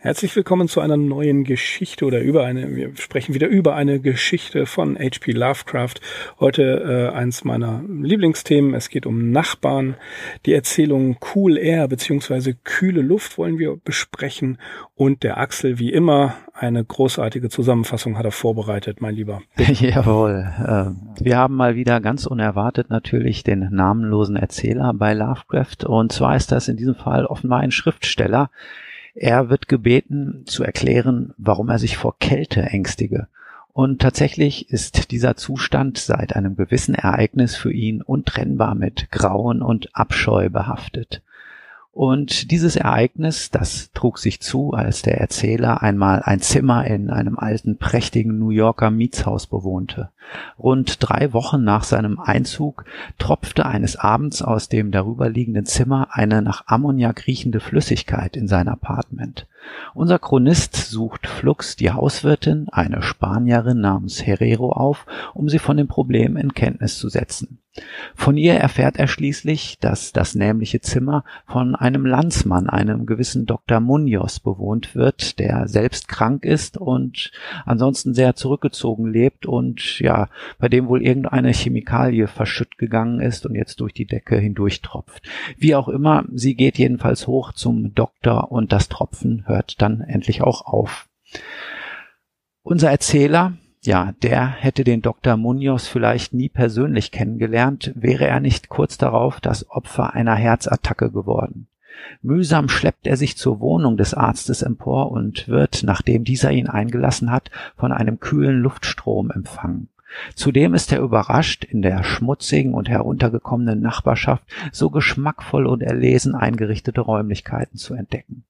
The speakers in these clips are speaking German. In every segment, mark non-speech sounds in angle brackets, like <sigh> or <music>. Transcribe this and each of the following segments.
Herzlich willkommen zu einer neuen Geschichte oder über eine, wir sprechen wieder über eine Geschichte von H.P. Lovecraft. Heute äh, eins meiner Lieblingsthemen. Es geht um Nachbarn. Die Erzählung Cool Air beziehungsweise kühle Luft wollen wir besprechen. Und der Axel, wie immer, eine großartige Zusammenfassung hat er vorbereitet, mein Lieber. <laughs> Jawohl. Äh, wir haben mal wieder ganz unerwartet natürlich den namenlosen Erzähler bei Lovecraft. Und zwar ist das in diesem Fall offenbar ein Schriftsteller, er wird gebeten zu erklären, warum er sich vor Kälte ängstige. Und tatsächlich ist dieser Zustand seit einem gewissen Ereignis für ihn untrennbar mit Grauen und Abscheu behaftet. Und dieses Ereignis, das trug sich zu, als der Erzähler einmal ein Zimmer in einem alten, prächtigen New Yorker Mietshaus bewohnte. Rund drei Wochen nach seinem Einzug tropfte eines Abends aus dem darüberliegenden Zimmer eine nach Ammoniak riechende Flüssigkeit in sein Apartment. Unser Chronist sucht flugs die Hauswirtin, eine Spanierin namens Herrero, auf, um sie von dem Problem in Kenntnis zu setzen. Von ihr erfährt er schließlich, dass das nämliche Zimmer von einem Landsmann, einem gewissen Dr. Munoz, bewohnt wird, der selbst krank ist und ansonsten sehr zurückgezogen lebt und ja, bei dem wohl irgendeine Chemikalie verschütt gegangen ist und jetzt durch die Decke hindurch tropft. Wie auch immer, sie geht jedenfalls hoch zum Doktor und das Tropfen hört dann endlich auch auf. Unser Erzähler, ja, der hätte den Dr. Munoz vielleicht nie persönlich kennengelernt, wäre er nicht kurz darauf das Opfer einer Herzattacke geworden. Mühsam schleppt er sich zur Wohnung des Arztes empor und wird, nachdem dieser ihn eingelassen hat, von einem kühlen Luftstrom empfangen. Zudem ist er überrascht, in der schmutzigen und heruntergekommenen Nachbarschaft so geschmackvoll und erlesen eingerichtete Räumlichkeiten zu entdecken.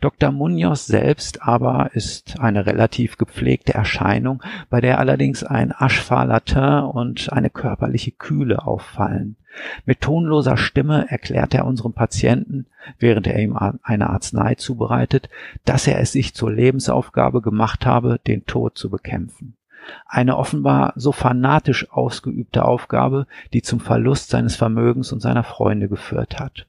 Dr. Munoz selbst aber ist eine relativ gepflegte Erscheinung, bei der allerdings ein aschfahler Teint und eine körperliche Kühle auffallen. Mit tonloser Stimme erklärt er unserem Patienten, während er ihm eine Arznei zubereitet, dass er es sich zur Lebensaufgabe gemacht habe, den Tod zu bekämpfen. Eine offenbar so fanatisch ausgeübte Aufgabe, die zum Verlust seines Vermögens und seiner Freunde geführt hat.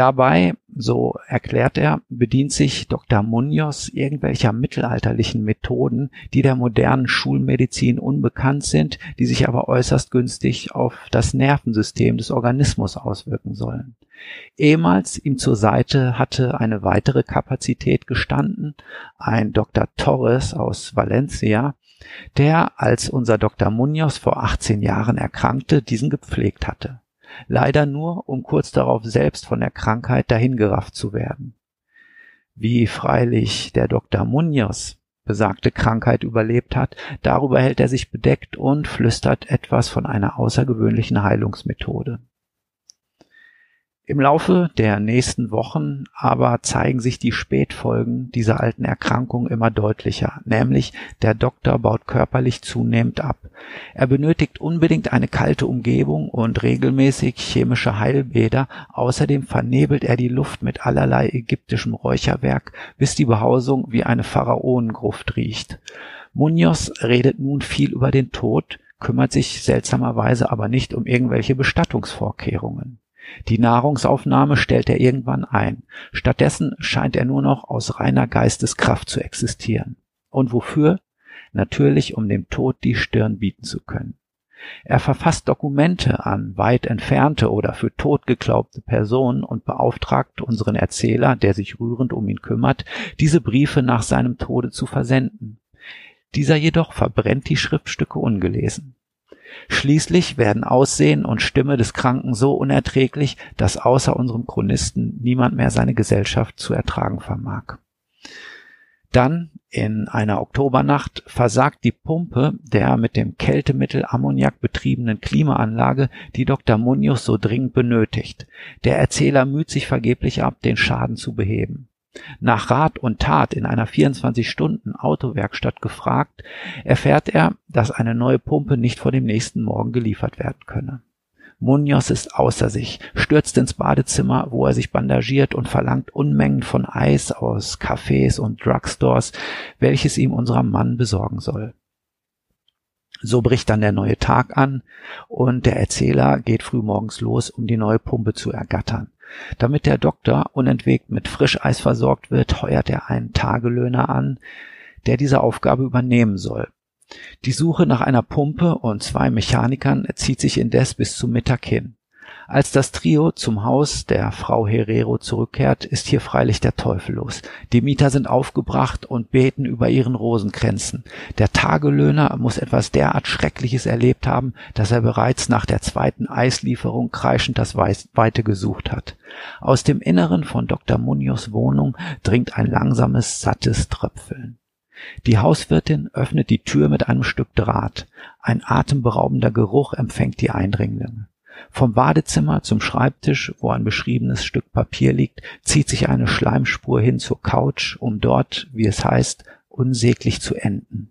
Dabei, so erklärt er, bedient sich Dr. Munoz irgendwelcher mittelalterlichen Methoden, die der modernen Schulmedizin unbekannt sind, die sich aber äußerst günstig auf das Nervensystem des Organismus auswirken sollen. Ehemals ihm zur Seite hatte eine weitere Kapazität gestanden, ein Dr. Torres aus Valencia, der, als unser Dr. Munoz vor 18 Jahren erkrankte, diesen gepflegt hatte leider nur, um kurz darauf selbst von der Krankheit dahingerafft zu werden. Wie freilich der Dr. Munoz besagte Krankheit überlebt hat, darüber hält er sich bedeckt und flüstert etwas von einer außergewöhnlichen Heilungsmethode. Im Laufe der nächsten Wochen aber zeigen sich die Spätfolgen dieser alten Erkrankung immer deutlicher, nämlich der Doktor baut körperlich zunehmend ab. Er benötigt unbedingt eine kalte Umgebung und regelmäßig chemische Heilbäder, außerdem vernebelt er die Luft mit allerlei ägyptischem Räucherwerk, bis die Behausung wie eine Pharaonengruft riecht. Munoz redet nun viel über den Tod, kümmert sich seltsamerweise aber nicht um irgendwelche Bestattungsvorkehrungen. Die Nahrungsaufnahme stellt er irgendwann ein. Stattdessen scheint er nur noch aus reiner Geisteskraft zu existieren. Und wofür? Natürlich, um dem Tod die Stirn bieten zu können. Er verfasst Dokumente an weit entfernte oder für tot geglaubte Personen und beauftragt unseren Erzähler, der sich rührend um ihn kümmert, diese Briefe nach seinem Tode zu versenden. Dieser jedoch verbrennt die Schriftstücke ungelesen. Schließlich werden Aussehen und Stimme des Kranken so unerträglich, dass außer unserem Chronisten niemand mehr seine Gesellschaft zu ertragen vermag. Dann, in einer Oktobernacht, versagt die Pumpe der mit dem Kältemittel Ammoniak betriebenen Klimaanlage, die Dr. Munoz so dringend benötigt. Der Erzähler müht sich vergeblich ab, den Schaden zu beheben. Nach Rat und Tat in einer 24-Stunden-Autowerkstatt gefragt, erfährt er, dass eine neue Pumpe nicht vor dem nächsten Morgen geliefert werden könne. Munoz ist außer sich, stürzt ins Badezimmer, wo er sich bandagiert und verlangt Unmengen von Eis aus Cafés und Drugstores, welches ihm unser Mann besorgen soll. So bricht dann der neue Tag an und der Erzähler geht frühmorgens los, um die neue Pumpe zu ergattern. Damit der Doktor unentwegt mit Frischeis versorgt wird, heuert er einen Tagelöhner an, der diese Aufgabe übernehmen soll. Die Suche nach einer Pumpe und zwei Mechanikern zieht sich indes bis zum Mittag hin. Als das Trio zum Haus der Frau Herrero zurückkehrt, ist hier freilich der Teufel los. Die Mieter sind aufgebracht und beten über ihren Rosenkränzen. Der Tagelöhner muss etwas derart Schreckliches erlebt haben, dass er bereits nach der zweiten Eislieferung kreischend das Weite gesucht hat. Aus dem Inneren von Dr. Munoz Wohnung dringt ein langsames, sattes Tröpfeln. Die Hauswirtin öffnet die Tür mit einem Stück Draht. Ein atemberaubender Geruch empfängt die Eindringlinge. Vom Badezimmer zum Schreibtisch, wo ein beschriebenes Stück Papier liegt, zieht sich eine Schleimspur hin zur Couch, um dort, wie es heißt, unsäglich zu enden.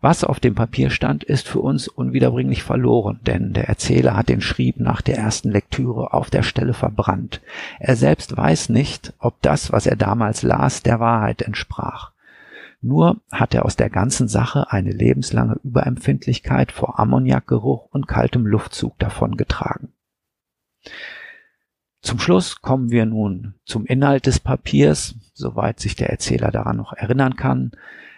Was auf dem Papier stand, ist für uns unwiederbringlich verloren, denn der Erzähler hat den Schrieb nach der ersten Lektüre auf der Stelle verbrannt. Er selbst weiß nicht, ob das, was er damals las, der Wahrheit entsprach. Nur hat er aus der ganzen Sache eine lebenslange Überempfindlichkeit vor Ammoniakgeruch und kaltem Luftzug davongetragen. Zum Schluss kommen wir nun zum Inhalt des Papiers, soweit sich der Erzähler daran noch erinnern kann.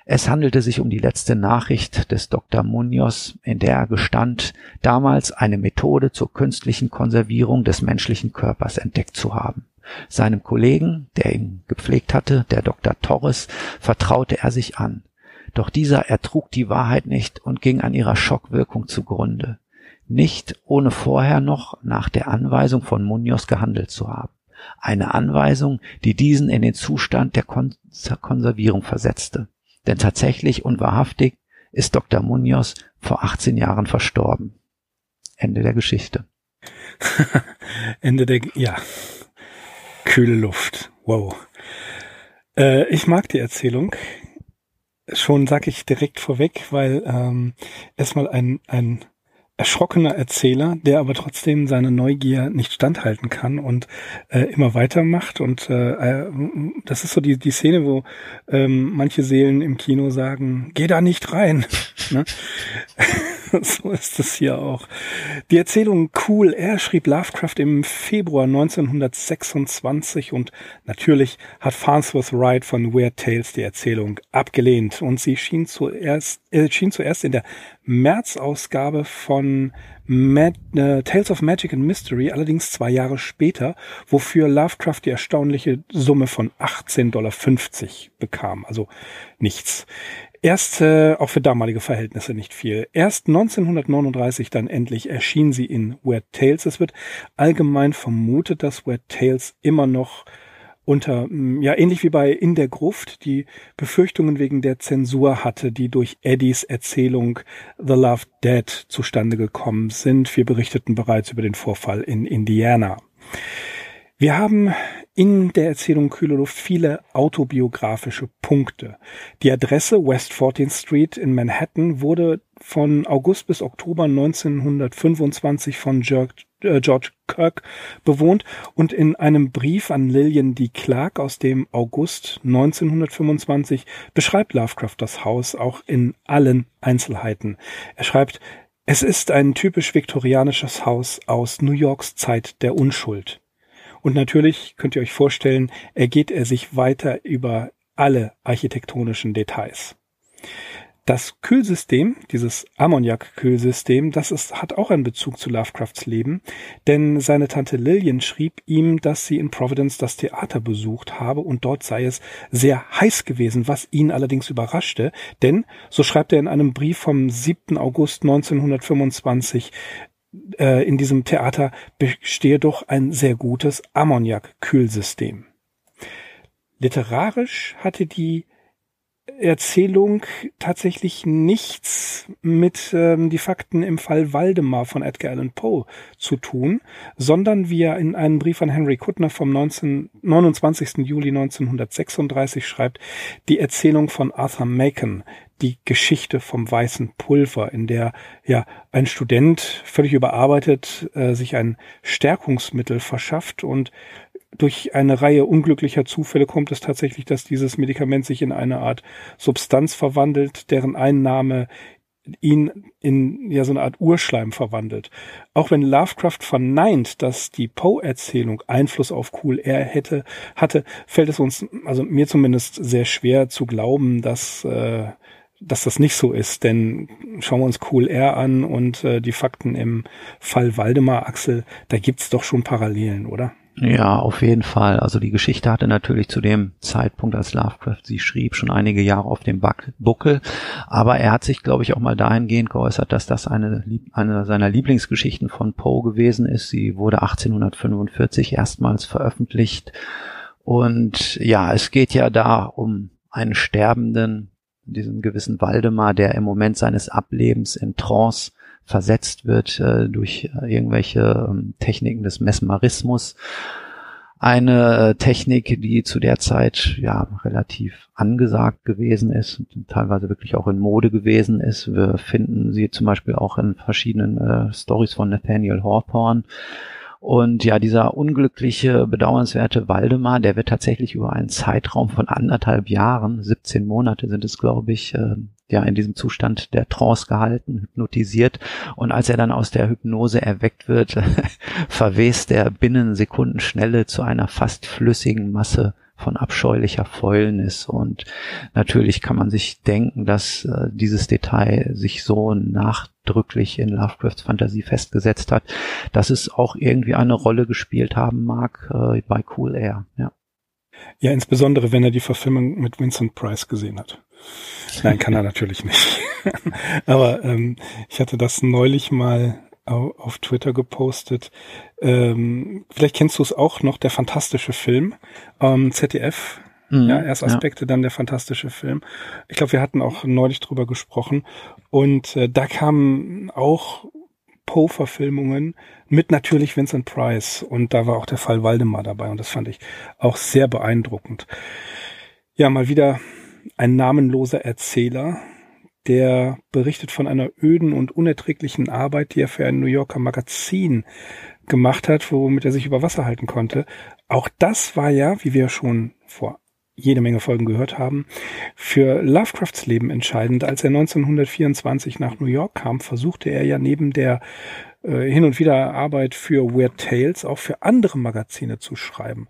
Es handelte sich um die letzte Nachricht des Dr. Munoz, in der er gestand, damals eine Methode zur künstlichen Konservierung des menschlichen Körpers entdeckt zu haben. Seinem Kollegen, der ihn gepflegt hatte, der Dr. Torres, vertraute er sich an. Doch dieser ertrug die Wahrheit nicht und ging an ihrer Schockwirkung zugrunde. Nicht ohne vorher noch nach der Anweisung von Munoz gehandelt zu haben. Eine Anweisung, die diesen in den Zustand der Kon Konservierung versetzte. Denn tatsächlich und wahrhaftig ist Dr. Munoz vor 18 Jahren verstorben. Ende der Geschichte. <laughs> Ende der, ja, Kühle Luft. Wow. Äh, ich mag die Erzählung. Schon sag ich direkt vorweg, weil ähm, erstmal ein, ein erschrockener Erzähler, der aber trotzdem seine Neugier nicht standhalten kann und äh, immer weitermacht. Und äh, äh, das ist so die, die Szene, wo ähm, manche Seelen im Kino sagen, geh da nicht rein. <laughs> ne? <laughs> so ist es hier auch. Die Erzählung Cool Air schrieb Lovecraft im Februar 1926 und natürlich hat Farnsworth Wright von Weird Tales die Erzählung abgelehnt und sie schien zuerst, äh, schien zuerst in der März-Ausgabe von Mad, äh, Tales of Magic and Mystery, allerdings zwei Jahre später, wofür Lovecraft die erstaunliche Summe von 18,50 Dollar bekam. Also nichts. Erst, äh, auch für damalige Verhältnisse nicht viel. Erst 1939 dann endlich erschien sie in Weird Tales. Es wird allgemein vermutet, dass Weird Tales immer noch unter, mm, ja, ähnlich wie bei In der Gruft, die Befürchtungen wegen der Zensur hatte, die durch Eddies Erzählung The Love Dead zustande gekommen sind. Wir berichteten bereits über den Vorfall in Indiana. Wir haben in der Erzählung Kühle Luft viele autobiografische Punkte. Die Adresse West 14th Street in Manhattan wurde von August bis Oktober 1925 von George, äh, George Kirk bewohnt und in einem Brief an Lillian D. Clark aus dem August 1925 beschreibt Lovecraft das Haus auch in allen Einzelheiten. Er schreibt, es ist ein typisch viktorianisches Haus aus New Yorks Zeit der Unschuld. Und natürlich könnt ihr euch vorstellen, ergeht er sich weiter über alle architektonischen Details. Das Kühlsystem, dieses Ammoniak-Kühlsystem, das ist, hat auch einen Bezug zu Lovecrafts Leben, denn seine Tante Lillian schrieb ihm, dass sie in Providence das Theater besucht habe und dort sei es sehr heiß gewesen, was ihn allerdings überraschte, denn, so schreibt er in einem Brief vom 7. August 1925, äh, in diesem Theater bestehe doch ein sehr gutes Ammoniak-Kühlsystem. Literarisch hatte die Erzählung tatsächlich nichts mit ähm, die Fakten im Fall Waldemar von Edgar Allan Poe zu tun, sondern wie er in einem Brief an Henry Kuttner vom 19, 29. Juli 1936 schreibt, die Erzählung von Arthur Macon, die Geschichte vom weißen Pulver, in der ja ein Student völlig überarbeitet äh, sich ein Stärkungsmittel verschafft und durch eine Reihe unglücklicher Zufälle kommt es tatsächlich, dass dieses Medikament sich in eine Art Substanz verwandelt, deren Einnahme ihn in ja so eine Art Urschleim verwandelt. Auch wenn Lovecraft verneint, dass die Poe-Erzählung Einfluss auf Cool Air hätte, hatte, fällt es uns, also mir zumindest sehr schwer zu glauben, dass äh, dass das nicht so ist, denn schauen wir uns Cool Air an und äh, die Fakten im Fall Waldemar Axel, da gibt's doch schon Parallelen, oder? Ja, auf jeden Fall. Also die Geschichte hatte natürlich zu dem Zeitpunkt, als Lovecraft sie schrieb, schon einige Jahre auf dem Buckel. Aber er hat sich, glaube ich, auch mal dahingehend geäußert, dass das eine, eine seiner Lieblingsgeschichten von Poe gewesen ist. Sie wurde 1845 erstmals veröffentlicht. Und ja, es geht ja da um einen Sterbenden, diesen gewissen Waldemar, der im Moment seines Ablebens in Trance versetzt wird äh, durch äh, irgendwelche ähm, Techniken des Mesmerismus. Eine äh, Technik, die zu der Zeit ja relativ angesagt gewesen ist und teilweise wirklich auch in Mode gewesen ist. Wir finden sie zum Beispiel auch in verschiedenen äh, Stories von Nathaniel Hawthorne. Und ja, dieser unglückliche, bedauernswerte Waldemar, der wird tatsächlich über einen Zeitraum von anderthalb Jahren, 17 Monate sind es, glaube ich, äh, ja in diesem Zustand der Trance gehalten, hypnotisiert. Und als er dann aus der Hypnose erweckt wird, <laughs> verwest er binnen Sekundenschnelle zu einer fast flüssigen Masse von abscheulicher Fäulnis. Und natürlich kann man sich denken, dass äh, dieses Detail sich so nachdrücklich in Lovecrafts Fantasie festgesetzt hat, dass es auch irgendwie eine Rolle gespielt haben mag äh, bei Cool Air. Ja. ja, insbesondere wenn er die Verfilmung mit Vincent Price gesehen hat. Nein, kann er natürlich nicht. <laughs> Aber ähm, ich hatte das neulich mal auf Twitter gepostet. Ähm, vielleicht kennst du es auch noch, der fantastische Film. Ähm, ZDF. Mhm, ja, erst Aspekte, ja. dann der fantastische Film. Ich glaube, wir hatten auch neulich drüber gesprochen. Und äh, da kamen auch Poe-Verfilmungen mit natürlich Vincent Price. Und da war auch der Fall Waldemar dabei. Und das fand ich auch sehr beeindruckend. Ja, mal wieder ein namenloser Erzähler, der berichtet von einer öden und unerträglichen Arbeit, die er für ein New Yorker Magazin gemacht hat, womit er sich über Wasser halten konnte. Auch das war ja, wie wir schon vor jede Menge Folgen gehört haben, für Lovecrafts Leben entscheidend. Als er 1924 nach New York kam, versuchte er ja neben der äh, hin und wieder Arbeit für Weird Tales auch für andere Magazine zu schreiben.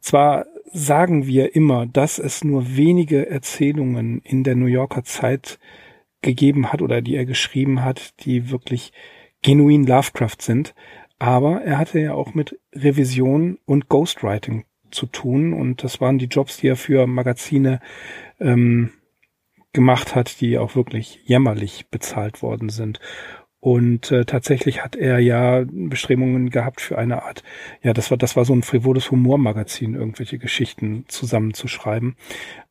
Zwar sagen wir immer, dass es nur wenige Erzählungen in der New Yorker Zeit gegeben hat oder die er geschrieben hat, die wirklich genuin Lovecraft sind. Aber er hatte ja auch mit Revision und Ghostwriting zu tun und das waren die Jobs, die er für Magazine ähm, gemacht hat, die auch wirklich jämmerlich bezahlt worden sind. Und äh, tatsächlich hat er ja Bestrebungen gehabt für eine Art, ja, das war, das war so ein frivoles Humormagazin, irgendwelche Geschichten zusammenzuschreiben.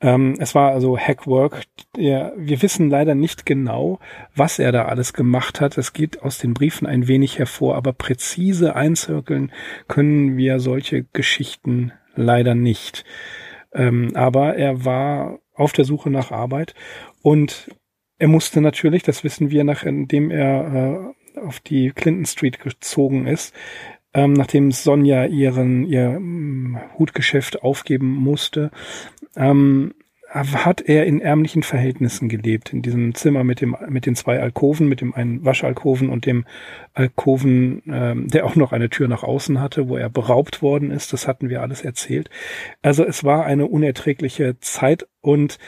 Ähm, es war also Hackwork. Ja, wir wissen leider nicht genau, was er da alles gemacht hat. Es geht aus den Briefen ein wenig hervor, aber präzise einzirkeln können wir solche Geschichten leider nicht. Ähm, aber er war auf der Suche nach Arbeit und er musste natürlich, das wissen wir, nachdem er äh, auf die Clinton Street gezogen ist, ähm, nachdem Sonja ihren ihr ähm, Hutgeschäft aufgeben musste, ähm, hat er in ärmlichen Verhältnissen gelebt, in diesem Zimmer mit dem mit den zwei Alkoven, mit dem einen Waschalkoven und dem Alkoven, ähm, der auch noch eine Tür nach außen hatte, wo er beraubt worden ist. Das hatten wir alles erzählt. Also es war eine unerträgliche Zeit und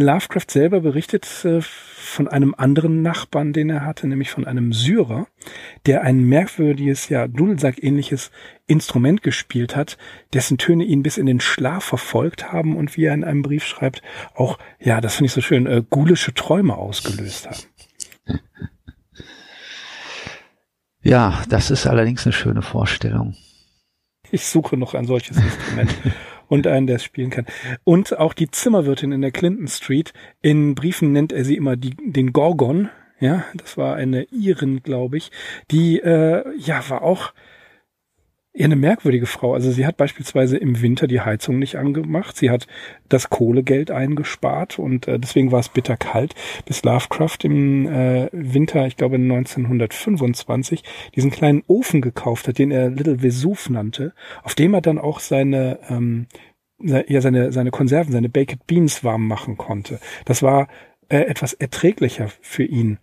Lovecraft selber berichtet äh, von einem anderen Nachbarn, den er hatte, nämlich von einem Syrer, der ein merkwürdiges, ja, Dudelsack-ähnliches Instrument gespielt hat, dessen Töne ihn bis in den Schlaf verfolgt haben und wie er in einem Brief schreibt, auch, ja, das finde ich so schön, äh, gulische Träume ausgelöst haben. Ja, das ist allerdings eine schöne Vorstellung. Ich suche noch ein solches Instrument. <laughs> und einen, der es spielen kann. Und auch die Zimmerwirtin in der Clinton Street, in Briefen nennt er sie immer die, den Gorgon. Ja, das war eine Irin, glaube ich. Die, äh, ja, war auch ja, eine merkwürdige Frau. Also sie hat beispielsweise im Winter die Heizung nicht angemacht. Sie hat das Kohlegeld eingespart und äh, deswegen war es bitter kalt, bis Lovecraft im äh, Winter, ich glaube 1925, diesen kleinen Ofen gekauft hat, den er Little Vesuv nannte, auf dem er dann auch seine ähm, ja, seine, seine Konserven, seine Baked Beans warm machen konnte. Das war äh, etwas erträglicher für ihn.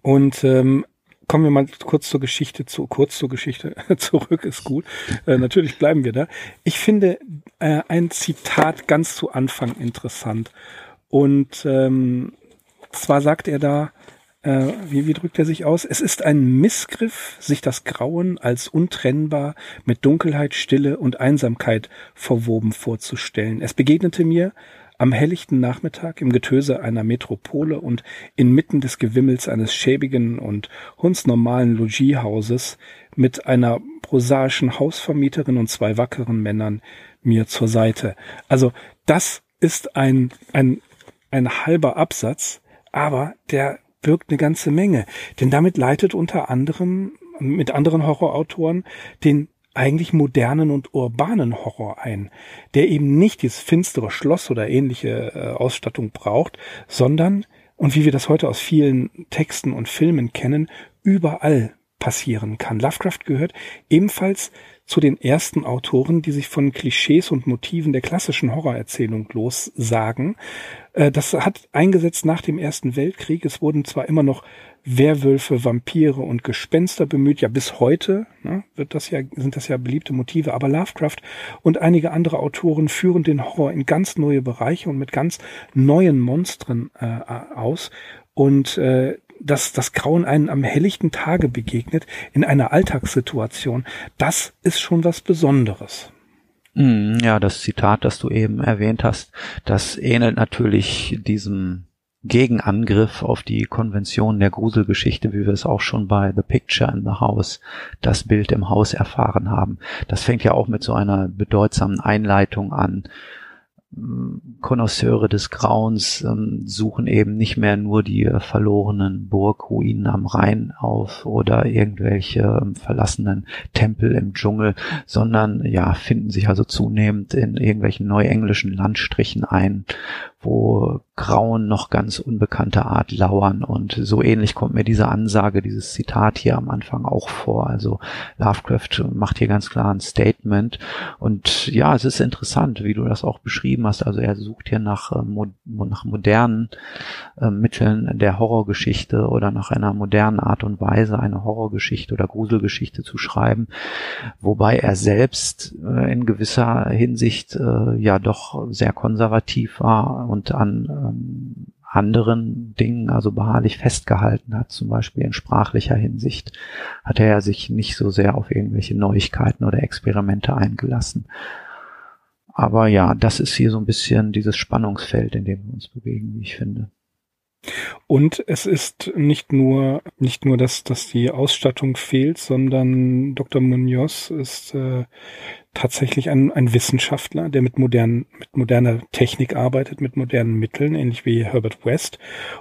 Und ähm, kommen wir mal kurz zur Geschichte zu, kurz zur Geschichte <laughs> zurück, ist gut. Äh, natürlich bleiben wir da. Ich finde äh, ein Zitat ganz zu Anfang interessant. Und ähm, zwar sagt er da, äh, wie, wie drückt er sich aus? Es ist ein Missgriff, sich das Grauen als untrennbar mit Dunkelheit, Stille und Einsamkeit verwoben vorzustellen. Es begegnete mir, am helllichten Nachmittag im Getöse einer Metropole und inmitten des Gewimmels eines schäbigen und hundsnormalen Logiehauses mit einer prosaischen Hausvermieterin und zwei wackeren Männern mir zur Seite. Also das ist ein, ein, ein halber Absatz, aber der birgt eine ganze Menge. Denn damit leitet unter anderem mit anderen Horrorautoren den eigentlich modernen und urbanen Horror ein, der eben nicht dieses finstere Schloss oder ähnliche äh, Ausstattung braucht, sondern, und wie wir das heute aus vielen Texten und Filmen kennen, überall passieren kann. Lovecraft gehört ebenfalls zu den ersten Autoren, die sich von Klischees und Motiven der klassischen Horrorerzählung lossagen. Äh, das hat eingesetzt nach dem Ersten Weltkrieg. Es wurden zwar immer noch Werwölfe, Vampire und Gespenster bemüht. Ja, bis heute ne, wird das ja, sind das ja beliebte Motive. Aber Lovecraft und einige andere Autoren führen den Horror in ganz neue Bereiche und mit ganz neuen Monstern äh, aus. Und äh, dass das Grauen einen am helllichten Tage begegnet, in einer Alltagssituation, das ist schon was Besonderes. Mm, ja, das Zitat, das du eben erwähnt hast, das ähnelt natürlich diesem Gegenangriff auf die Konvention der Gruselgeschichte, wie wir es auch schon bei The Picture in the House, das Bild im Haus erfahren haben. Das fängt ja auch mit so einer bedeutsamen Einleitung an, Konnoisseure des Grauens ähm, suchen eben nicht mehr nur die äh, verlorenen Burgruinen am Rhein auf oder irgendwelche ähm, verlassenen Tempel im Dschungel, sondern ja, finden sich also zunehmend in irgendwelchen neuenglischen Landstrichen ein, wo Grauen noch ganz unbekannte Art lauern. Und so ähnlich kommt mir diese Ansage, dieses Zitat hier am Anfang auch vor. Also Lovecraft macht hier ganz klar ein Statement. Und ja, es ist interessant, wie du das auch beschrieben hast. Also er sucht hier nach, äh, nach modernen äh, Mitteln der Horrorgeschichte oder nach einer modernen Art und Weise, eine Horrorgeschichte oder Gruselgeschichte zu schreiben. Wobei er selbst äh, in gewisser Hinsicht ja doch sehr konservativ war und an ähm, anderen Dingen also beharrlich festgehalten hat, zum Beispiel in sprachlicher Hinsicht, hat er sich nicht so sehr auf irgendwelche Neuigkeiten oder Experimente eingelassen. Aber ja, das ist hier so ein bisschen dieses Spannungsfeld, in dem wir uns bewegen, wie ich finde. Und es ist nicht nur nicht nur, dass dass die Ausstattung fehlt, sondern Dr. Munoz ist äh, tatsächlich ein, ein Wissenschaftler, der mit modernen mit moderner Technik arbeitet, mit modernen Mitteln, ähnlich wie Herbert West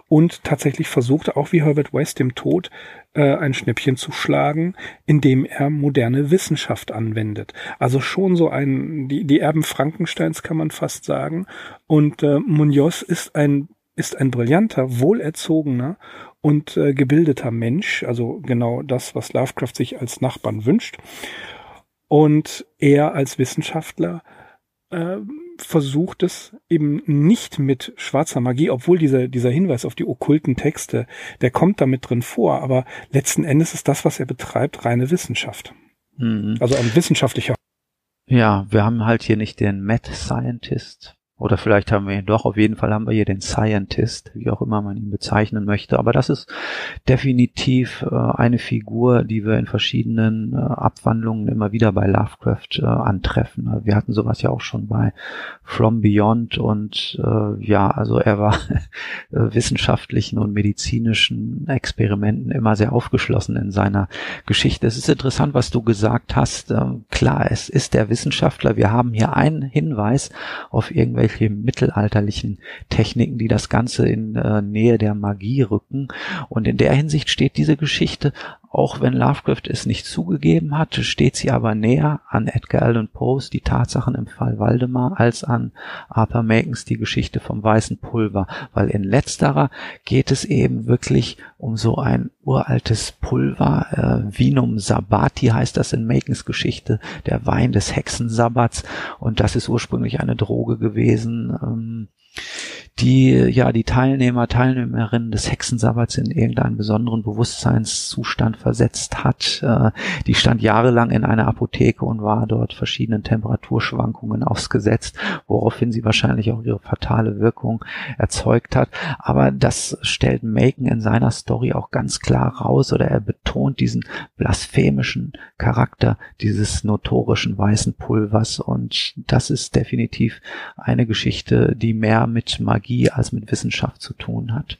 und tatsächlich versucht auch wie Herbert West dem Tod äh, ein Schnäppchen zu schlagen, indem er moderne Wissenschaft anwendet. Also schon so ein die die Erben Frankensteins kann man fast sagen. Und äh, Munoz ist ein ist ein brillanter, wohlerzogener und äh, gebildeter Mensch, also genau das, was Lovecraft sich als Nachbarn wünscht. Und er als Wissenschaftler äh, versucht es eben nicht mit schwarzer Magie, obwohl dieser, dieser Hinweis auf die okkulten Texte, der kommt damit drin vor, aber letzten Endes ist das, was er betreibt, reine Wissenschaft. Mhm. Also ein wissenschaftlicher. Ja, wir haben halt hier nicht den Mad Scientist, Oder vielleicht haben wir ihn doch, auf jeden Fall haben wir hier den Scientist, wie auch immer man ihn bezeichnen möchte. Aber das ist definitiv äh, eine Figur, die wir in verschiedenen äh, Abwandlungen immer wieder bei Lovecraft äh, antreffen. Wir hatten sowas ja auch schon bei From Beyond und äh, ja, also er war <laughs> äh, wissenschaftlichen und medizinischen Experimenten immer sehr aufgeschlossen in seiner Geschichte. Es ist interessant, was du gesagt hast. Ähm, klar, es ist der Wissenschaftler. Wir haben hier einen Hinweis auf irgendwelche irgendwelche mittelalterlichen Techniken, die das Ganze in äh, Nähe der Magie rücken. Und in der Hinsicht steht diese Geschichte, auch wenn Lovecraft es nicht zugegeben hat, steht sie aber näher an Edgar Allan Poes die Tatsachen im Fall Waldemar als an Arthur Makens die Geschichte vom weißen Pulver, weil in letzterer geht es eben wirklich um so ein uraltes Pulver, äh, Vinum Sabbati heißt das in Makens Geschichte, der Wein des Hexensabbats und das ist ursprünglich eine Droge gewesen, ähm, die ja die Teilnehmer, Teilnehmerinnen des Hexensabbats in irgendeinen besonderen Bewusstseinszustand versetzt hat. Äh, die stand jahrelang in einer Apotheke und war dort verschiedenen Temperaturschwankungen ausgesetzt, woraufhin sie wahrscheinlich auch ihre fatale Wirkung erzeugt hat. Aber das stellt Macon in seiner Story auch ganz klar raus oder er betont diesen blasphemischen Charakter dieses notorischen weißen Pulvers und das ist definitiv eine Geschichte, die mehr mit Magie Magie als mit Wissenschaft zu tun hat.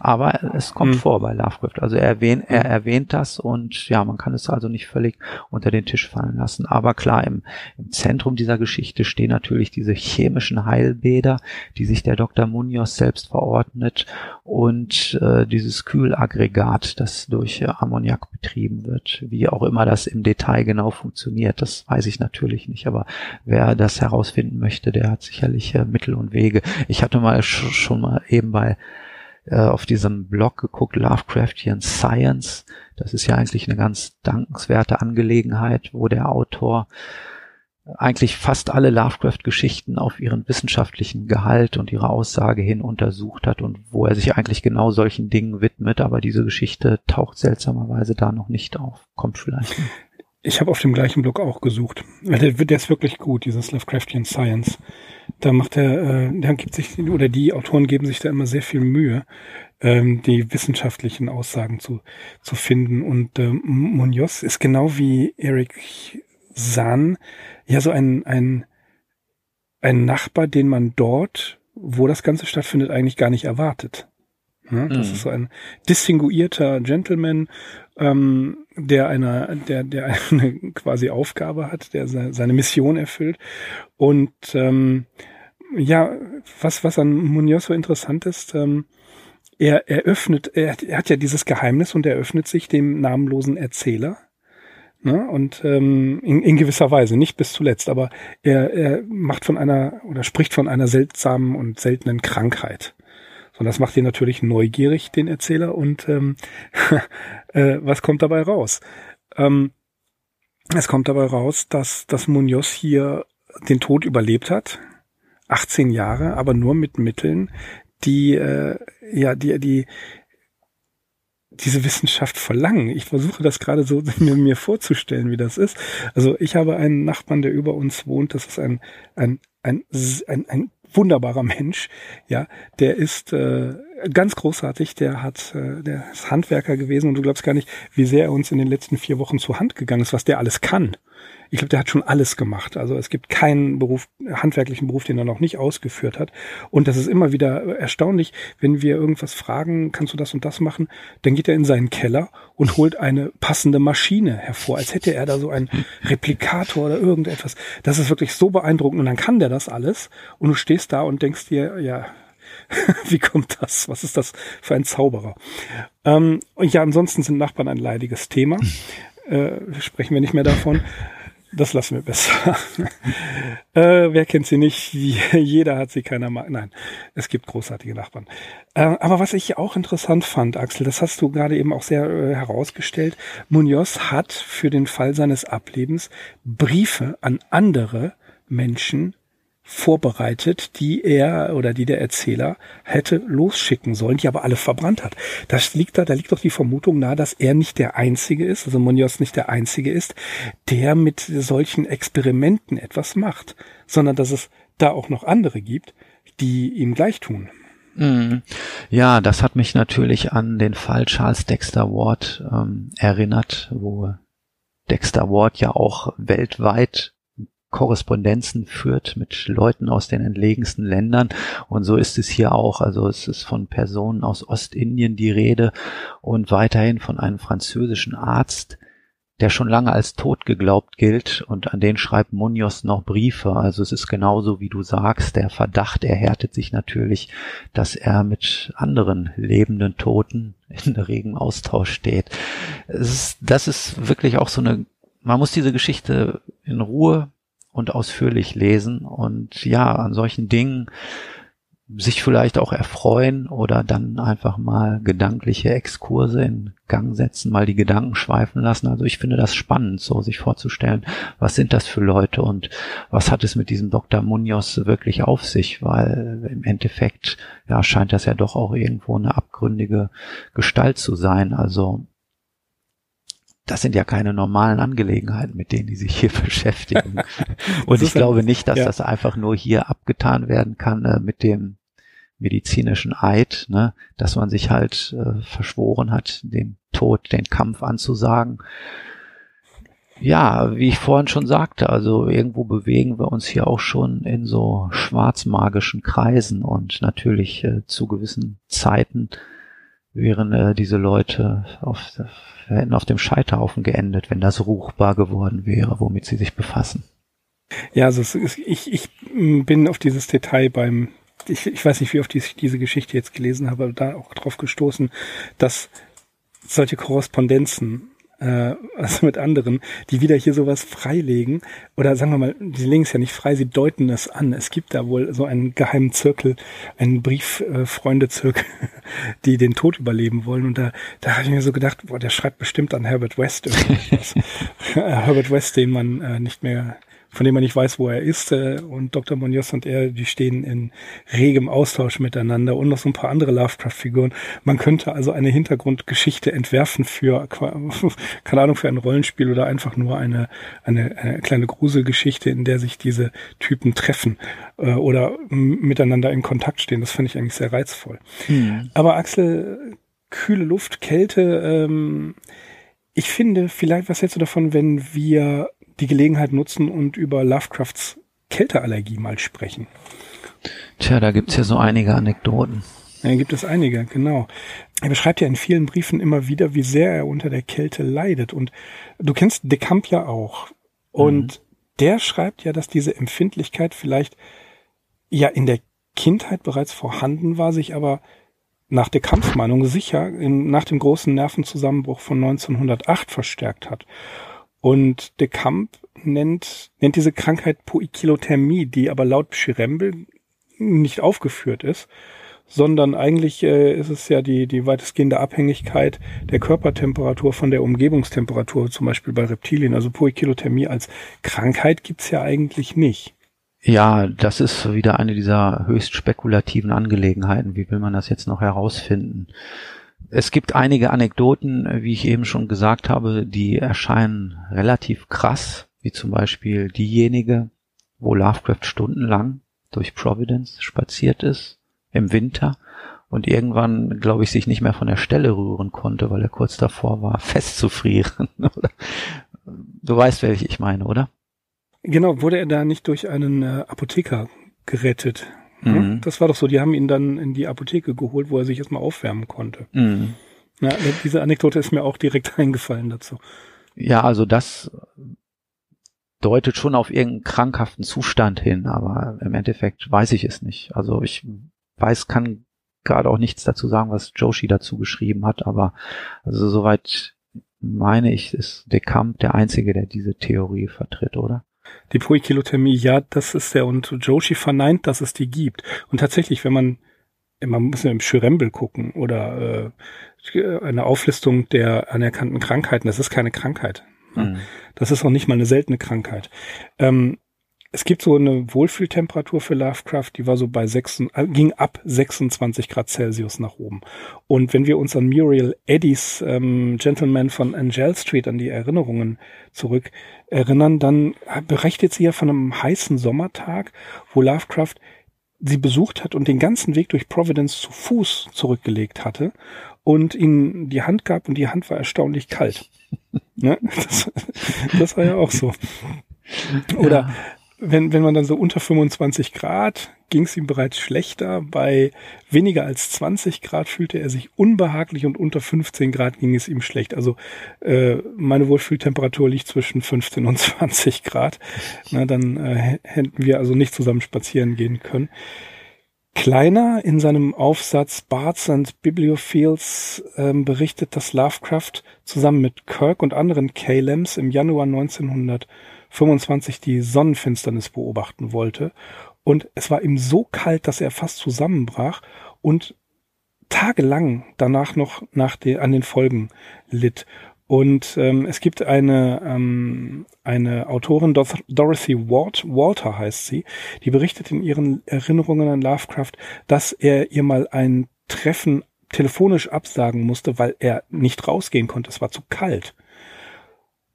Aber es kommt mhm. vor bei Lovecraft. Also er erwähnt, er hm. erwähnt das und ja, man kann es also nicht völlig unter den Tisch fallen lassen. Aber klar, im, im Zentrum dieser Geschichte stehen natürlich diese chemischen Heilbäder, die sich der Dr. Munoz selbst verordnet und äh, dieses Kühlaggregat, das durch äh, Ammoniak betrieben wird. Wie auch immer das im Detail genau funktioniert, das weiß ich natürlich nicht. Aber wer das herausfinden möchte, der hat sicherlich äh, Mittel und Wege. Ich hatte mal schon mal eben bei äh, auf diesem Blog geguckt, Lovecraftian Science. Das ist ja eigentlich eine ganz dankenswerte Angelegenheit, wo der Autor eigentlich fast alle Lovecraft-Geschichten auf ihren wissenschaftlichen Gehalt und ihre Aussage hin untersucht hat und wo er sich eigentlich genau solchen Dingen widmet, aber diese Geschichte taucht seltsamerweise da noch nicht auf. Kommt vielleicht. Ich habe auf dem gleichen Blog auch gesucht. Der, der ist wirklich gut, dieses Lovecraftian Science. Da macht er, äh, da gibt sich, oder die Autoren geben sich da immer sehr viel Mühe, ähm, die wissenschaftlichen Aussagen zu, zu finden. Und ähm, Munoz ist genau wie Eric San ja so ein, ein, ein Nachbar, den man dort, wo das Ganze stattfindet, eigentlich gar nicht erwartet. Ja, das mhm. ist so ein distinguierter Gentleman, ähm, der einer, der, der <laughs> eine quasi Aufgabe hat, der seine Mission erfüllt. Und ähm, ja, was, was an Munoz so interessant ist, ähm, er eröffnet, er, er hat ja dieses Geheimnis und er öffnet sich dem namenlosen Erzähler. Ne? Und ähm, in, in gewisser Weise, nicht bis zuletzt, aber er, er macht von einer oder spricht von einer seltsamen und seltenen Krankheit. Und das macht ihn natürlich neugierig, den Erzähler. Und ähm, <laughs> äh, was kommt dabei raus? Ähm, es kommt dabei raus, dass, dass Munoz hier den Tod überlebt hat. 18 Jahre, aber nur mit Mitteln, die, äh, ja, die, die, diese Wissenschaft verlangen. Ich versuche das gerade so <laughs> mir, mir vorzustellen, wie das ist. Also ich habe einen Nachbarn, der über uns wohnt. Das ist ein, ein, ein, ein, ein wunderbarer Mensch, ja, der ist äh, ganz großartig, der hat, äh, der ist Handwerker gewesen und du glaubst gar nicht, wie sehr er uns in den letzten vier Wochen zur Hand gegangen ist, was der alles kann. Ich glaube, der hat schon alles gemacht. Also es gibt keinen Beruf, handwerklichen Beruf, den er noch nicht ausgeführt hat. Und das ist immer wieder erstaunlich, wenn wir irgendwas fragen, kannst du das und das machen, dann geht er in seinen Keller und holt eine passende Maschine hervor, als hätte er da so einen Replikator oder irgendetwas. Das ist wirklich so beeindruckend und dann kann der das alles und du stehst da und denkst dir, ja, <laughs> wie kommt das? Was ist das für ein Zauberer? Ähm, und ja, ansonsten sind Nachbarn ein leidiges Thema. Äh, sprechen wir nicht mehr davon. Das lassen wir besser. <laughs> äh, wer kennt sie nicht? Jeder hat sie, keiner mag. Nein, es gibt großartige Nachbarn. Äh, aber was ich auch interessant fand, Axel, das hast du gerade eben auch sehr äh, herausgestellt. Munoz hat für den Fall seines Ablebens Briefe an andere Menschen vorbereitet, die er oder die der Erzähler hätte losschicken sollen, die aber alle verbrannt hat. Das liegt da, da liegt doch die Vermutung nahe, dass er nicht der Einzige ist, also Munoz nicht der Einzige ist, der mit solchen Experimenten etwas macht, sondern dass es da auch noch andere gibt, die ihm gleich tun. Mhm. Ja, das hat mich natürlich an den Fall Charles Dexter Ward ähm, erinnert, wo Dexter Ward ja auch weltweit Korrespondenzen führt mit Leuten aus den entlegensten Ländern. Und so ist es hier auch. Also es ist von Personen aus Ostindien die Rede und weiterhin von einem französischen Arzt, der schon lange als tot geglaubt gilt und an den schreibt Munoz noch Briefe. Also es ist genauso wie du sagst, der Verdacht erhärtet sich natürlich, dass er mit anderen lebenden Toten in regem Austausch steht. Ist, das ist wirklich auch so eine, man muss diese Geschichte in Ruhe und ausführlich lesen und ja, an solchen Dingen sich vielleicht auch erfreuen oder dann einfach mal gedankliche Exkurse in Gang setzen, mal die Gedanken schweifen lassen. Also ich finde das spannend, so sich vorzustellen, was sind das für Leute und was hat es mit diesem Dr. Munoz wirklich auf sich, weil im Endeffekt ja scheint das ja doch auch irgendwo eine abgründige Gestalt zu sein. Also das sind ja keine normalen Angelegenheiten, mit denen die sich hier <laughs> beschäftigen. <laughs> Und ich glaube nicht, dass ja. das einfach nur hier abgetan werden kann äh, mit dem medizinischen Eid, ne, dass man sich halt äh, verschworen hat, den Tod, den Kampf anzusagen. Ja, wie ich vorhin schon sagte, also irgendwo bewegen wir uns hier auch schon in so schwarzmagischen Kreisen und natürlich äh, zu gewissen Zeiten wären äh, diese Leute auf, hätten auf dem Scheiterhaufen geendet, wenn das ruchbar geworden wäre, womit sie sich befassen. Ja, also ist, ich, ich bin auf dieses Detail beim, ich, ich weiß nicht, wie oft ich diese Geschichte jetzt gelesen habe, aber da auch drauf gestoßen, dass solche Korrespondenzen äh, <laughs> also mit anderen, die wieder hier sowas freilegen. Oder sagen wir mal, die legen es ja nicht frei, sie deuten es an. Es gibt da wohl so einen geheimen Zirkel, einen Brieffreunde-Zirkel, <laughs> die den Tod überleben wollen. Und da, da habe ich mir so gedacht, boah, der schreibt bestimmt an Herbert West irgendwas. <laughs> Herbert West, den man äh, nicht mehr von dem man nicht weiß, wo er ist. Äh, und Dr. Munoz und er, die stehen in regem Austausch miteinander und noch so ein paar andere Lovecraft-Figuren. Man könnte also eine Hintergrundgeschichte entwerfen für, <laughs> keine Ahnung, für ein Rollenspiel oder einfach nur eine, eine, eine kleine Gruselgeschichte, in der sich diese Typen treffen äh, oder miteinander in Kontakt stehen. Das fand ich eigentlich sehr reizvoll. Hm. Aber Axel, kühle Luft, Kälte, ähm, ich finde, vielleicht, was hältst du davon, wenn wir die Gelegenheit nutzen und über Lovecrafts Kälteallergie mal sprechen. Tja, da gibt's ja so einige Anekdoten. Ja, gibt es einige, genau. Er beschreibt ja in vielen Briefen immer wieder, wie sehr er unter der Kälte leidet. Und du kennst De Camp ja auch. Und mhm. der schreibt ja, dass diese Empfindlichkeit vielleicht ja in der Kindheit bereits vorhanden war, sich aber nach der Kampfmeinung sicher in, nach dem großen Nervenzusammenbruch von 1908 verstärkt hat. Und de Camp nennt, nennt diese Krankheit Poikilothermie, die aber laut Schirembel nicht aufgeführt ist, sondern eigentlich äh, ist es ja die, die weitestgehende Abhängigkeit der Körpertemperatur von der Umgebungstemperatur, zum Beispiel bei Reptilien. Also Poikilothermie als Krankheit gibt's ja eigentlich nicht. Ja, das ist wieder eine dieser höchst spekulativen Angelegenheiten. Wie will man das jetzt noch herausfinden? Es gibt einige Anekdoten, wie ich eben schon gesagt habe, die erscheinen relativ krass, wie zum Beispiel diejenige, wo Lovecraft stundenlang durch Providence spaziert ist im Winter und irgendwann, glaube ich, sich nicht mehr von der Stelle rühren konnte, weil er kurz davor war, <laughs> festzufrieren. du weißt, welche ich meine, oder? Genau, wurde er da nicht durch einen äh, Apotheker gerettet? Mhm. Das war doch so, die haben ihn dann in die Apotheke geholt, wo er sich erstmal aufwärmen konnte. Mhm. Ja, diese Anekdote ist mir auch direkt <laughs> eingefallen dazu. Ja, also das deutet schon auf irgendeinen krankhaften Zustand hin, aber im Endeffekt weiß ich es nicht. Also ich weiß, kann gerade auch nichts dazu sagen, was Joshi dazu geschrieben hat, aber also soweit meine ich, ist Decamp der Einzige, der diese Theorie vertritt, oder? Die Poikilothermie, ja, das ist der, und Joshi verneint, dass es die gibt. Und tatsächlich, wenn man, man muss ja im Schürembel gucken oder äh, eine Auflistung der anerkannten Krankheiten, das ist keine Krankheit. Mhm. Das ist auch nicht mal eine seltene Krankheit. Ähm, es gibt so eine Wohlfühltemperatur für Lovecraft, die war so bei 6, äh, ging ab 26 Grad Celsius nach oben. Und wenn wir uns an Muriel Eddies ähm, Gentleman von Angel Street an die Erinnerungen zurück erinnern, dann berichtet sie ja von einem heißen Sommertag, wo Lovecraft sie besucht hat und den ganzen Weg durch Providence zu Fuß zurückgelegt hatte und ihnen die Hand gab und die Hand war erstaunlich kalt. <laughs> ne? das, das war ja auch so. Oder wenn, wenn man dann so unter 25 Grad ging es ihm bereits schlechter. Bei weniger als 20 Grad fühlte er sich unbehaglich und unter 15 Grad ging es ihm schlecht. Also äh, meine Wohlfühltemperatur liegt zwischen 15 und <laughs> 20 Grad. Na, dann äh, hätten wir also nicht zusammen spazieren gehen können. Kleiner in seinem Aufsatz Bards and Bibliophiles ähm, berichtet, dass Lovecraft zusammen mit Kirk und anderen Kalems im Januar 1900 25 die Sonnenfinsternis beobachten wollte. Und es war ihm so kalt, dass er fast zusammenbrach und tagelang danach noch nach den, an den Folgen litt. Und ähm, es gibt eine, ähm, eine Autorin, Dorothy Ward, Walter heißt sie, die berichtet in ihren Erinnerungen an Lovecraft, dass er ihr mal ein Treffen telefonisch absagen musste, weil er nicht rausgehen konnte. Es war zu kalt.